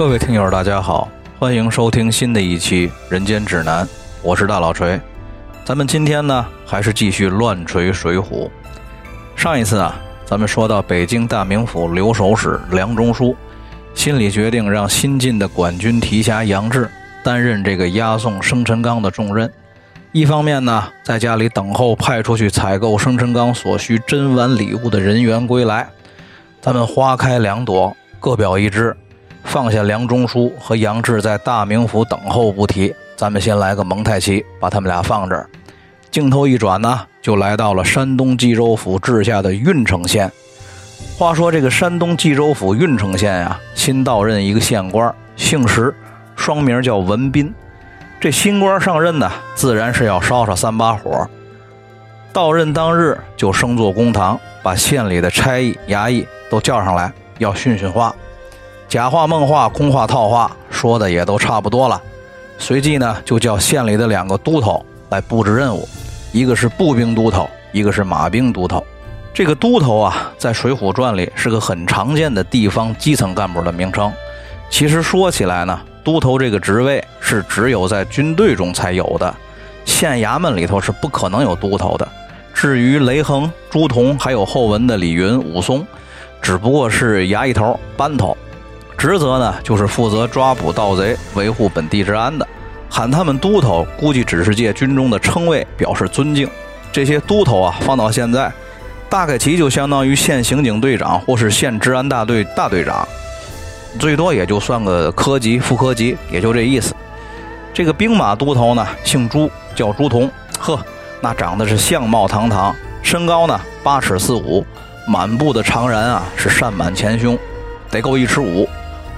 各位听友，大家好，欢迎收听新的一期《人间指南》，我是大老锤。咱们今天呢，还是继续乱锤水浒。上一次啊，咱们说到北京大名府留守使梁中书，心里决定让新晋的管军提辖杨志担任这个押送生辰纲的重任。一方面呢，在家里等候派出去采购生辰纲所需珍玩礼物的人员归来。咱们花开两朵，各表一枝。放下梁中书和杨志在大名府等候不提，咱们先来个蒙太奇，把他们俩放这儿。镜头一转呢，就来到了山东济州府治下的郓城县。话说这个山东济州府郓城县呀，新到任一个县官，姓石，双名叫文斌。这新官上任呢，自然是要烧烧三把火。到任当日就升坐公堂，把县里的差役、衙役都叫上来，要训训话。假话、梦话、空话、套话，说的也都差不多了。随即呢，就叫县里的两个都头来布置任务，一个是步兵都头，一个是马兵都头。这个都头啊，在《水浒传》里是个很常见的地方基层干部的名称。其实说起来呢，都头这个职位是只有在军队中才有的，县衙门里头是不可能有都头的。至于雷横、朱仝，还有后文的李云、武松，只不过是衙役头、班头。职责呢，就是负责抓捕盗贼、维护本地治安的。喊他们都头，估计只是借军中的称谓表示尊敬。这些都头啊，放到现在，大概其就相当于县刑警队长或是县治安大队大队长，最多也就算个科级、副科级，也就这意思。这个兵马都头呢，姓朱，叫朱仝。呵，那长得是相貌堂堂，身高呢八尺四五，满布的长髯啊是善满前胸，得够一尺五。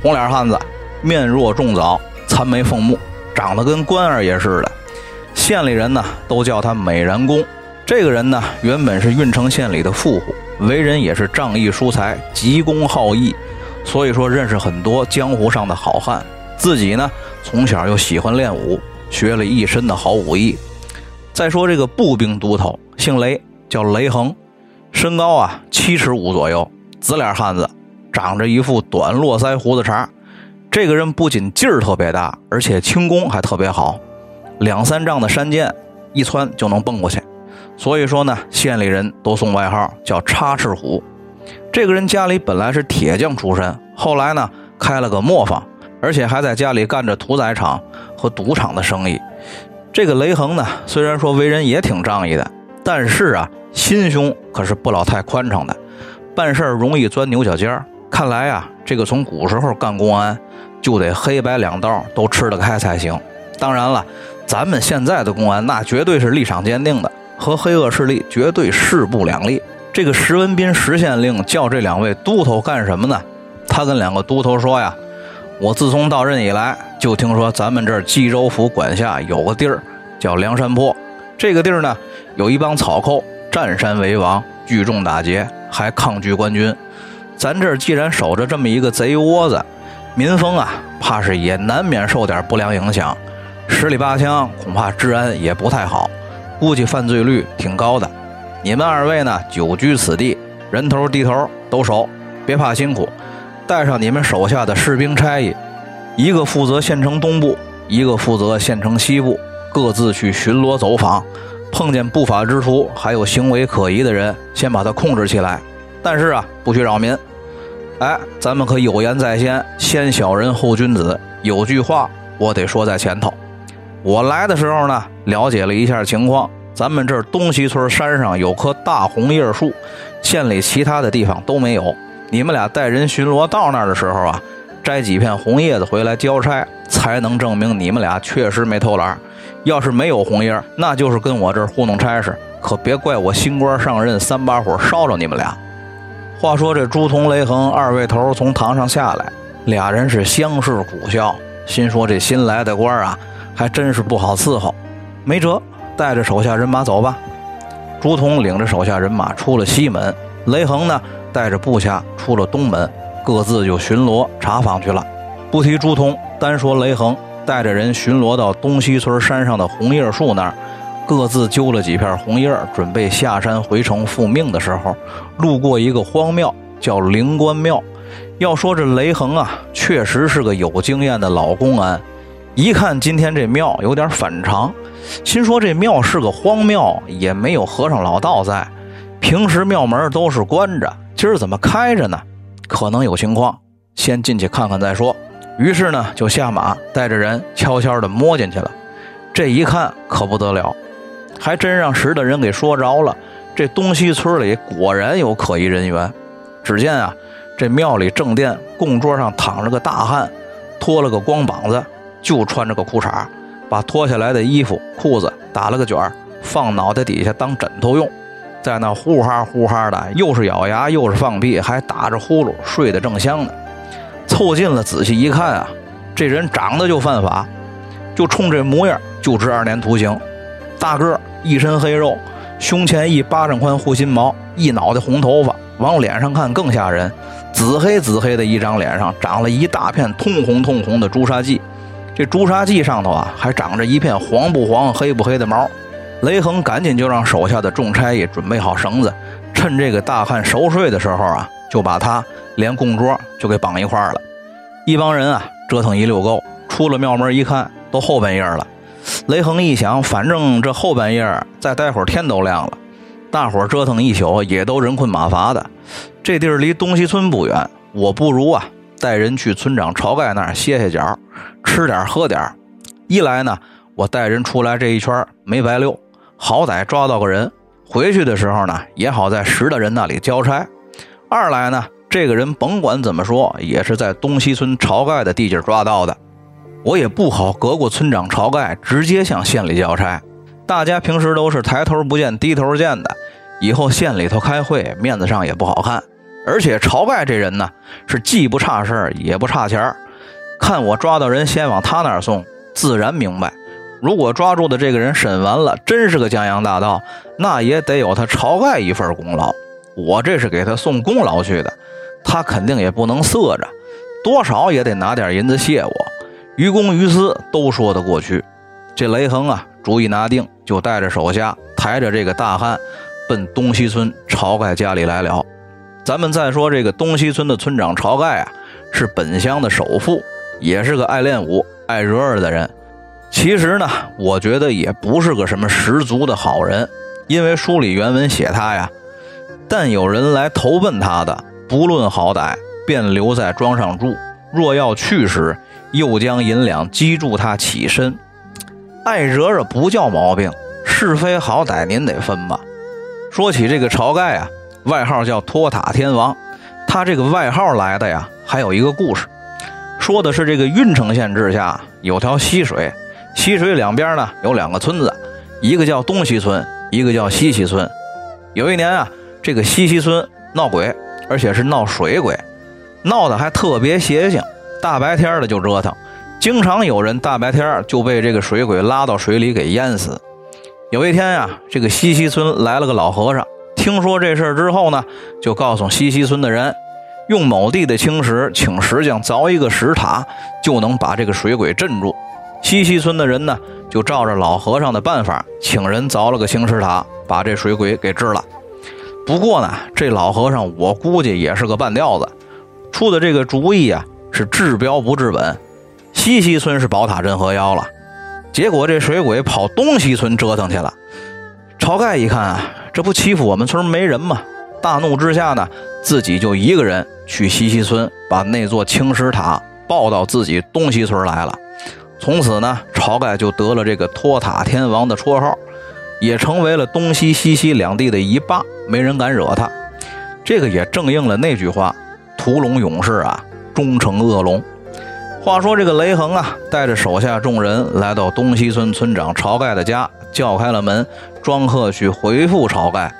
红脸汉子，面若重枣，残眉凤目，长得跟关二爷似的。县里人呢都叫他美髯公。这个人呢原本是郓城县里的富户，为人也是仗义疏财、急公好义，所以说认识很多江湖上的好汉。自己呢从小又喜欢练武，学了一身的好武艺。再说这个步兵都头，姓雷，叫雷横，身高啊七尺五左右，紫脸汉子。长着一副短络腮胡子茬，这个人不仅劲儿特别大，而且轻功还特别好，两三丈的山涧一窜就能蹦过去。所以说呢，县里人都送外号叫插翅虎。这个人家里本来是铁匠出身，后来呢开了个磨坊，而且还在家里干着屠宰场和赌场的生意。这个雷横呢，虽然说为人也挺仗义的，但是啊，心胸可是不老太宽敞的，办事儿容易钻牛角尖儿。看来呀，这个从古时候干公安，就得黑白两道都吃得开才行。当然了，咱们现在的公安那绝对是立场坚定的，和黑恶势力绝对势不两立。这个石文斌石县令叫这两位都头干什么呢？他跟两个都头说呀：“我自从到任以来，就听说咱们这儿冀州府管辖有个地儿叫梁山坡，这个地儿呢，有一帮草寇占山为王，聚众打劫，还抗拒官军。”咱这儿既然守着这么一个贼窝子，民风啊，怕是也难免受点不良影响。十里八乡恐怕治安也不太好，估计犯罪率挺高的。你们二位呢，久居此地，人头地头都熟，别怕辛苦。带上你们手下的士兵差役，一个负责县城东部，一个负责县城西部，各自去巡逻走访，碰见不法之徒，还有行为可疑的人，先把他控制起来。但是啊，不许扰民。哎，咱们可有言在先，先小人后君子。有句话我得说在前头。我来的时候呢，了解了一下情况，咱们这东西村山上有棵大红叶树，县里其他的地方都没有。你们俩带人巡逻到那儿的时候啊，摘几片红叶子回来交差，才能证明你们俩确实没偷懒。要是没有红叶，那就是跟我这儿糊弄差事，可别怪我新官上任三把火烧着你们俩。话说这朱仝、雷横二位头从堂上下来，俩人是相视苦笑，心说这新来的官儿啊，还真是不好伺候。没辙，带着手下人马走吧。朱仝领着手下人马出了西门，雷横呢带着部下出了东门，各自就巡逻查访去了。不提朱仝，单说雷横带着人巡逻到东西村山上的红叶树那儿。各自揪了几片红叶，准备下山回城复命的时候，路过一个荒庙，叫灵官庙。要说这雷横啊，确实是个有经验的老公安。一看今天这庙有点反常，心说这庙是个荒庙，也没有和尚老道在，平时庙门都是关着，今儿怎么开着呢？可能有情况，先进去看看再说。于是呢，就下马带着人悄悄地摸进去了。这一看可不得了，还真让识的人给说着了。这东西村里果然有可疑人员。只见啊，这庙里正殿供桌上躺着个大汉，脱了个光膀子。就穿着个裤衩，把脱下来的衣服、裤子打了个卷儿，放脑袋底下当枕头用，在那呼哈呼哈的，又是咬牙又是放屁，还打着呼噜，睡得正香呢。凑近了仔细一看啊，这人长得就犯法，就冲这模样就值二年徒刑。大个一身黑肉，胸前一巴掌宽护心毛，一脑袋红头发，往脸上看更吓人，紫黑紫黑的一张脸上长了一大片通红通红的朱砂痣。这朱砂痣上头啊，还长着一片黄不黄、黑不黑的毛。雷横赶紧就让手下的众差役准备好绳子，趁这个大汉熟睡的时候啊，就把他连供桌就给绑一块儿了。一帮人啊，折腾一溜够，出了庙门一看，都后半夜了。雷横一想，反正这后半夜再待会儿天都亮了，大伙折腾一宿也都人困马乏的。这地儿离东西村不远，我不如啊。带人去村长晁盖那儿歇歇脚，吃点喝点。一来呢，我带人出来这一圈没白溜，好歹抓到个人。回去的时候呢，也好在石大人那里交差。二来呢，这个人甭管怎么说，也是在东西村晁盖的地界抓到的，我也不好隔过村长晁盖直接向县里交差。大家平时都是抬头不见低头见的，以后县里头开会，面子上也不好看。而且晁盖这人呢，是既不差事儿也不差钱儿。看我抓到人，先往他那儿送，自然明白。如果抓住的这个人审完了，真是个江洋大盗，那也得有他晁盖一份功劳。我这是给他送功劳去的，他肯定也不能色着，多少也得拿点银子谢我。于公于私都说得过去。这雷横啊，主意拿定，就带着手下抬着这个大汉，奔东西村晁盖家里来了。咱们再说这个东西村的村长晁盖啊，是本乡的首富，也是个爱练武、爱惹儿的人。其实呢，我觉得也不是个什么十足的好人，因为书里原文写他呀，但有人来投奔他的，不论好歹，便留在庄上住；若要去时，又将银两积住他起身。爱惹惹不叫毛病，是非好歹您得分吧。说起这个晁盖啊。外号叫托塔天王，他这个外号来的呀，还有一个故事，说的是这个郓城县治下有条溪水，溪水两边呢有两个村子，一个叫东西村，一个叫西溪村。有一年啊，这个西溪村闹鬼，而且是闹水鬼，闹得还特别邪性，大白天的就折腾，经常有人大白天就被这个水鬼拉到水里给淹死。有一天呀，这个西溪村来了个老和尚。听说这事儿之后呢，就告诉西溪村的人，用某地的青石请石匠凿一个石塔，就能把这个水鬼镇住。西溪村的人呢，就照着老和尚的办法，请人凿了个青石塔，把这水鬼给治了。不过呢，这老和尚我估计也是个半吊子，出的这个主意啊，是治标不治本。西溪村是宝塔镇河妖了，结果这水鬼跑东溪村折腾去了。晁盖一看啊。这不欺负我们村没人吗？大怒之下呢，自己就一个人去西溪村，把那座青石塔抱到自己东溪村来了。从此呢，晁盖就得了这个托塔天王的绰号，也成为了东西西溪两地的一霸，没人敢惹他。这个也正应了那句话：“屠龙勇士啊，终成恶龙。”话说这个雷横啊，带着手下众人来到东溪村村长晁盖的家。叫开了门，庄贺去回复晁盖。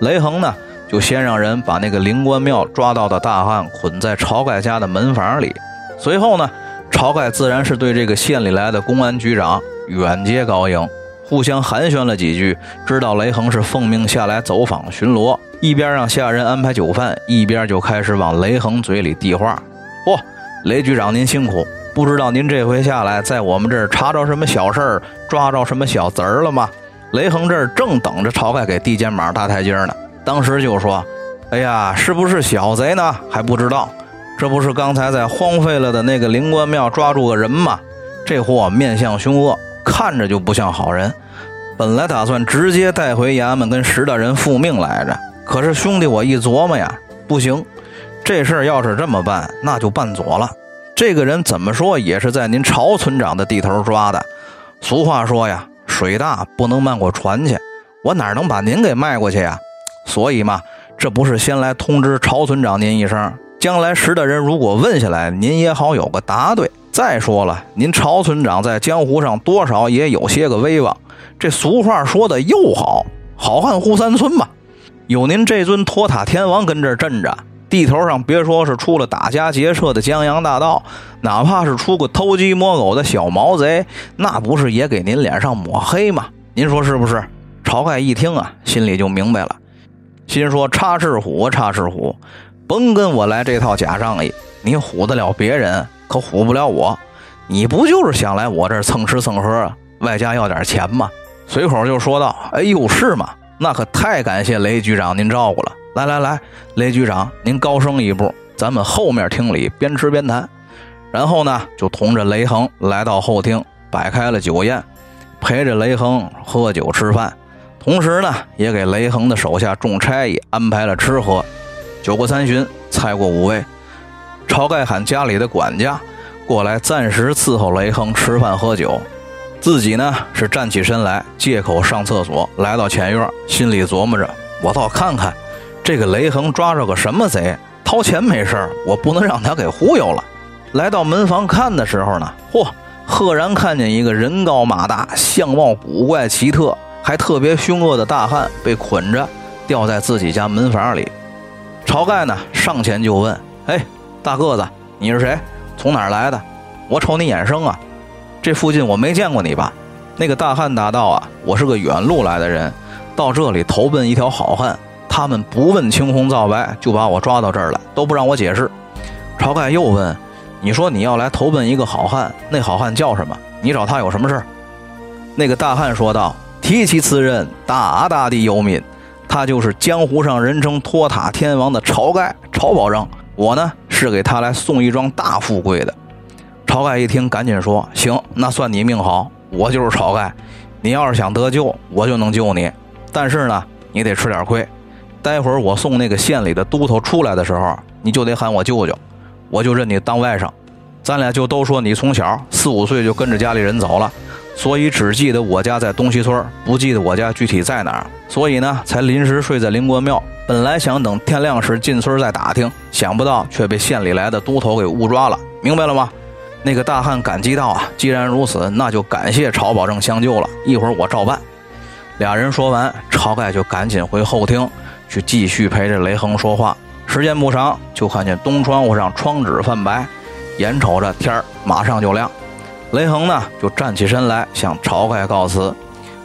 雷横呢，就先让人把那个灵官庙抓到的大汉捆在晁盖家的门房里。随后呢，晁盖自然是对这个县里来的公安局长远接高迎，互相寒暄了几句，知道雷横是奉命下来走访巡逻，一边让下人安排酒饭，一边就开始往雷横嘴里递话：“嚯，雷局长您辛苦。”不知道您这回下来，在我们这儿查着什么小事儿，抓着什么小贼儿了吗？雷横这儿正等着晁盖给递肩膀、搭台阶呢。当时就说：“哎呀，是不是小贼呢？还不知道。这不是刚才在荒废了的那个灵官庙抓住个人吗？这货面相凶恶，看着就不像好人。本来打算直接带回衙门跟石大人复命来着，可是兄弟我一琢磨呀，不行，这事儿要是这么办，那就办左了。这个人怎么说也是在您曹村长的地头抓的。俗话说呀，水大不能漫过船去，我哪能把您给卖过去呀？所以嘛，这不是先来通知曹村长您一声，将来石大人如果问下来，您也好有个答对。再说了，您曹村长在江湖上多少也有些个威望。这俗话说的又好，好汉护三村嘛。有您这尊托塔天王跟这儿镇着，地头上别说是出了打家劫舍的江洋大盗，哪怕是出个偷鸡摸狗的小毛贼，那不是也给您脸上抹黑吗？您说是不是？晁盖一听啊，心里就明白了，心说：插翅虎，插翅虎，甭跟我来这套假仗义，你唬得了别人。可唬不了我，你不就是想来我这儿蹭吃蹭喝，外加要点钱吗？随口就说道：“哎呦，是吗？那可太感谢雷局长您照顾了。来来来，雷局长您高升一步，咱们后面厅里边吃边谈。”然后呢，就同着雷横来到后厅，摆开了酒宴，陪着雷横喝酒吃饭，同时呢，也给雷横的手下众差役安排了吃喝。酒过三巡，菜过五味。晁盖喊家里的管家过来，暂时伺候雷横吃饭喝酒，自己呢是站起身来，借口上厕所，来到前院，心里琢磨着：我倒看看这个雷横抓着个什么贼，掏钱没事儿，我不能让他给忽悠了。来到门房看的时候呢，嚯，赫然看见一个人高马大、相貌古怪奇特、还特别凶恶的大汉被捆着吊在自己家门房里。晁盖呢上前就问：“哎。”大个子，你是谁？从哪儿来的？我瞅你眼生啊，这附近我没见过你吧？那个大汉答道：“啊，我是个远路来的人，到这里投奔一条好汉，他们不问青红皂白就把我抓到这儿来，都不让我解释。”晁盖又问：“你说你要来投奔一个好汉，那好汉叫什么？你找他有什么事儿？”那个大汉说道：“提起此人，大大的有名，他就是江湖上人称托塔天王的晁盖，晁保正。我呢？”是给他来送一桩大富贵的。晁盖一听，赶紧说：“行，那算你命好，我就是晁盖。你要是想得救，我就能救你。但是呢，你得吃点亏。待会儿我送那个县里的都头出来的时候，你就得喊我舅舅，我就认你当外甥。咱俩就都说你从小四五岁就跟着家里人走了，所以只记得我家在东西村，不记得我家具体在哪儿。所以呢，才临时睡在灵官庙。”本来想等天亮时进村再打听，想不到却被县里来的都头给误抓了。明白了吗？那个大汉感激道：“啊，既然如此，那就感谢晁保正相救了。一会儿我照办。”俩人说完，晁盖就赶紧回后厅去继续陪着雷恒说话。时间不长，就看见东窗户上窗纸泛白，眼瞅着天儿马上就亮。雷恒呢，就站起身来向晁盖告辞。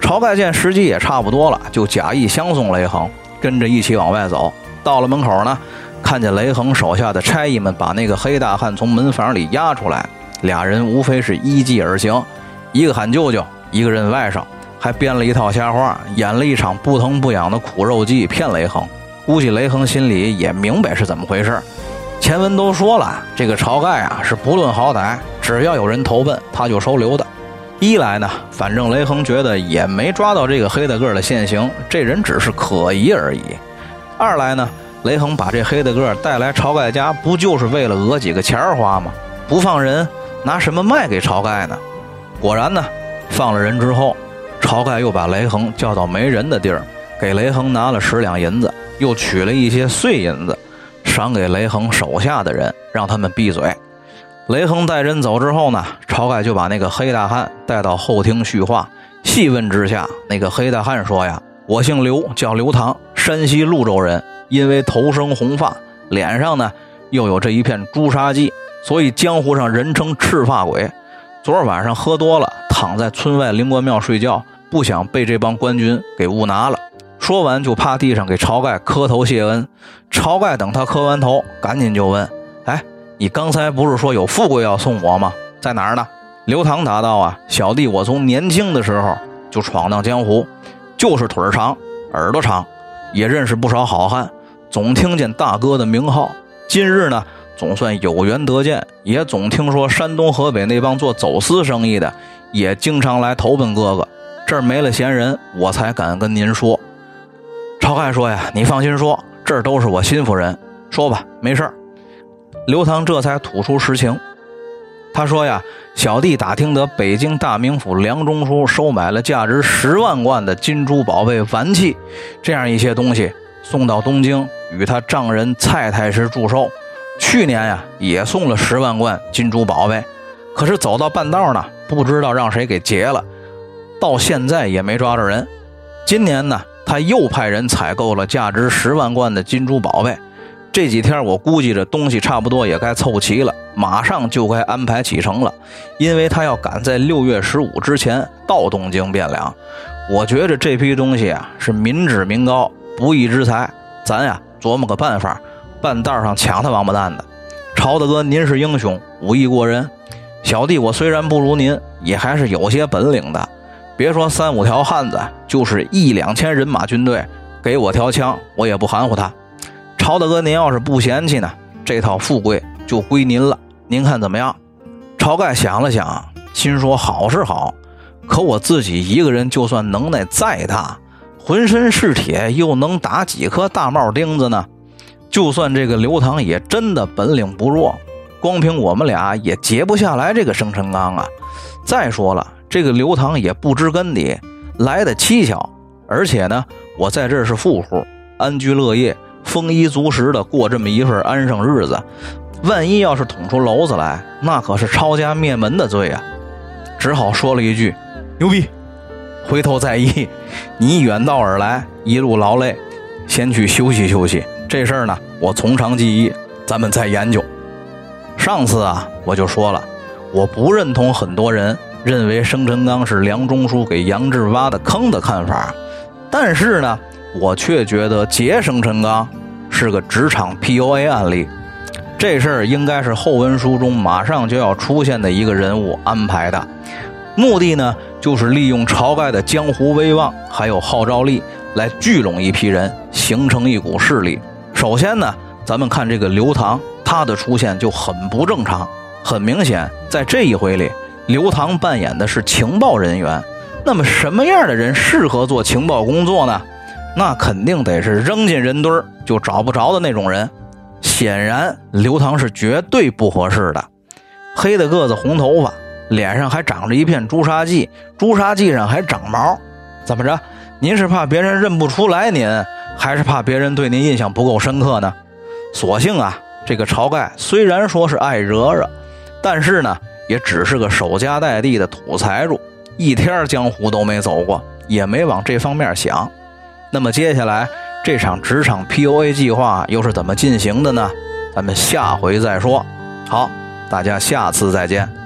晁盖见时机也差不多了，就假意相送雷恒。跟着一起往外走，到了门口呢，看见雷恒手下的差役们把那个黑大汉从门房里押出来，俩人无非是依计而行，一个喊舅舅，一个认外甥，还编了一套瞎话，演了一场不疼不痒的苦肉计骗雷横。估计雷横心里也明白是怎么回事。前文都说了，这个晁盖啊是不论好歹，只要有人投奔他就收留的。一来呢，反正雷横觉得也没抓到这个黑大个的现行，这人只是可疑而已；二来呢，雷横把这黑大个带来晁盖家，不就是为了讹几个钱花吗？不放人，拿什么卖给晁盖呢？果然呢，放了人之后，晁盖又把雷横叫到没人的地儿，给雷横拿了十两银子，又取了一些碎银子，赏给雷横手下的人，让他们闭嘴。雷横带人走之后呢，晁盖就把那个黑大汉带到后厅叙话。细问之下，那个黑大汉说：“呀，我姓刘，叫刘唐，山西潞州人。因为头生红发，脸上呢又有这一片朱砂记，所以江湖上人称赤发鬼。昨儿晚上喝多了，躺在村外灵官庙睡觉，不想被这帮官军给误拿了。”说完就趴地上给晁盖磕头谢恩。晁盖等他磕完头，赶紧就问：“哎？”你刚才不是说有富贵要送我吗？在哪儿呢？刘唐答道：“啊，小弟我从年轻的时候就闯荡江湖，就是腿长，耳朵长，也认识不少好汉，总听见大哥的名号。今日呢，总算有缘得见，也总听说山东、河北那帮做走私生意的也经常来投奔哥哥。这儿没了闲人，我才敢跟您说。晁盖说呀：“你放心说，这儿都是我心腹人，说吧，没事儿。”刘唐这才吐出实情。他说呀：“小弟打听得北京大名府梁中书收买了价值十万贯的金珠宝贝、玩器，这样一些东西送到东京，与他丈人蔡太师祝寿。去年呀，也送了十万贯金珠宝贝，可是走到半道呢，不知道让谁给劫了，到现在也没抓着人。今年呢，他又派人采购了价值十万贯的金珠宝贝。”这几天我估计这东西差不多也该凑齐了，马上就该安排启程了，因为他要赶在六月十五之前到东京汴梁。我觉着这批东西啊是民脂民膏，不义之财，咱呀琢磨个办法，半道上抢他王八蛋的。朝大哥，您是英雄，武艺过人，小弟我虽然不如您，也还是有些本领的。别说三五条汉子，就是一两千人马军队，给我条枪，我也不含糊他。曹大哥，您要是不嫌弃呢，这套富贵就归您了。您看怎么样？晁盖想了想，心说：好是好，可我自己一个人，就算能耐再大，浑身是铁，又能打几颗大帽钉子呢？就算这个刘唐也真的本领不弱，光凭我们俩也劫不下来这个生辰纲啊！再说了，这个刘唐也不知根底，来的蹊跷。而且呢，我在这是富户，安居乐业。丰衣足食的过这么一份安生日子，万一要是捅出娄子来，那可是抄家灭门的罪啊！只好说了一句：“牛逼！”回头再议，你远道而来，一路劳累，先去休息休息。这事儿呢，我从长计议，咱们再研究。上次啊，我就说了，我不认同很多人认为生辰纲是梁中书给杨志挖的坑的看法，但是呢。我却觉得劫生辰纲是个职场 PUA 案例，这事儿应该是后文书中马上就要出现的一个人物安排的，目的呢就是利用晁盖的江湖威望还有号召力来聚拢一批人，形成一股势力。首先呢，咱们看这个刘唐，他的出现就很不正常。很明显，在这一回里，刘唐扮演的是情报人员。那么什么样的人适合做情报工作呢？那肯定得是扔进人堆儿就找不着的那种人，显然刘唐是绝对不合适的。黑的个子，红头发，脸上还长着一片朱砂记，朱砂记上还长毛。怎么着？您是怕别人认不出来您，还是怕别人对您印象不够深刻呢？所幸啊，这个晁盖虽然说是爱惹惹，但是呢，也只是个守家待地的土财主，一天江湖都没走过，也没往这方面想。那么接下来这场职场 PUA 计划又是怎么进行的呢？咱们下回再说。好，大家下次再见。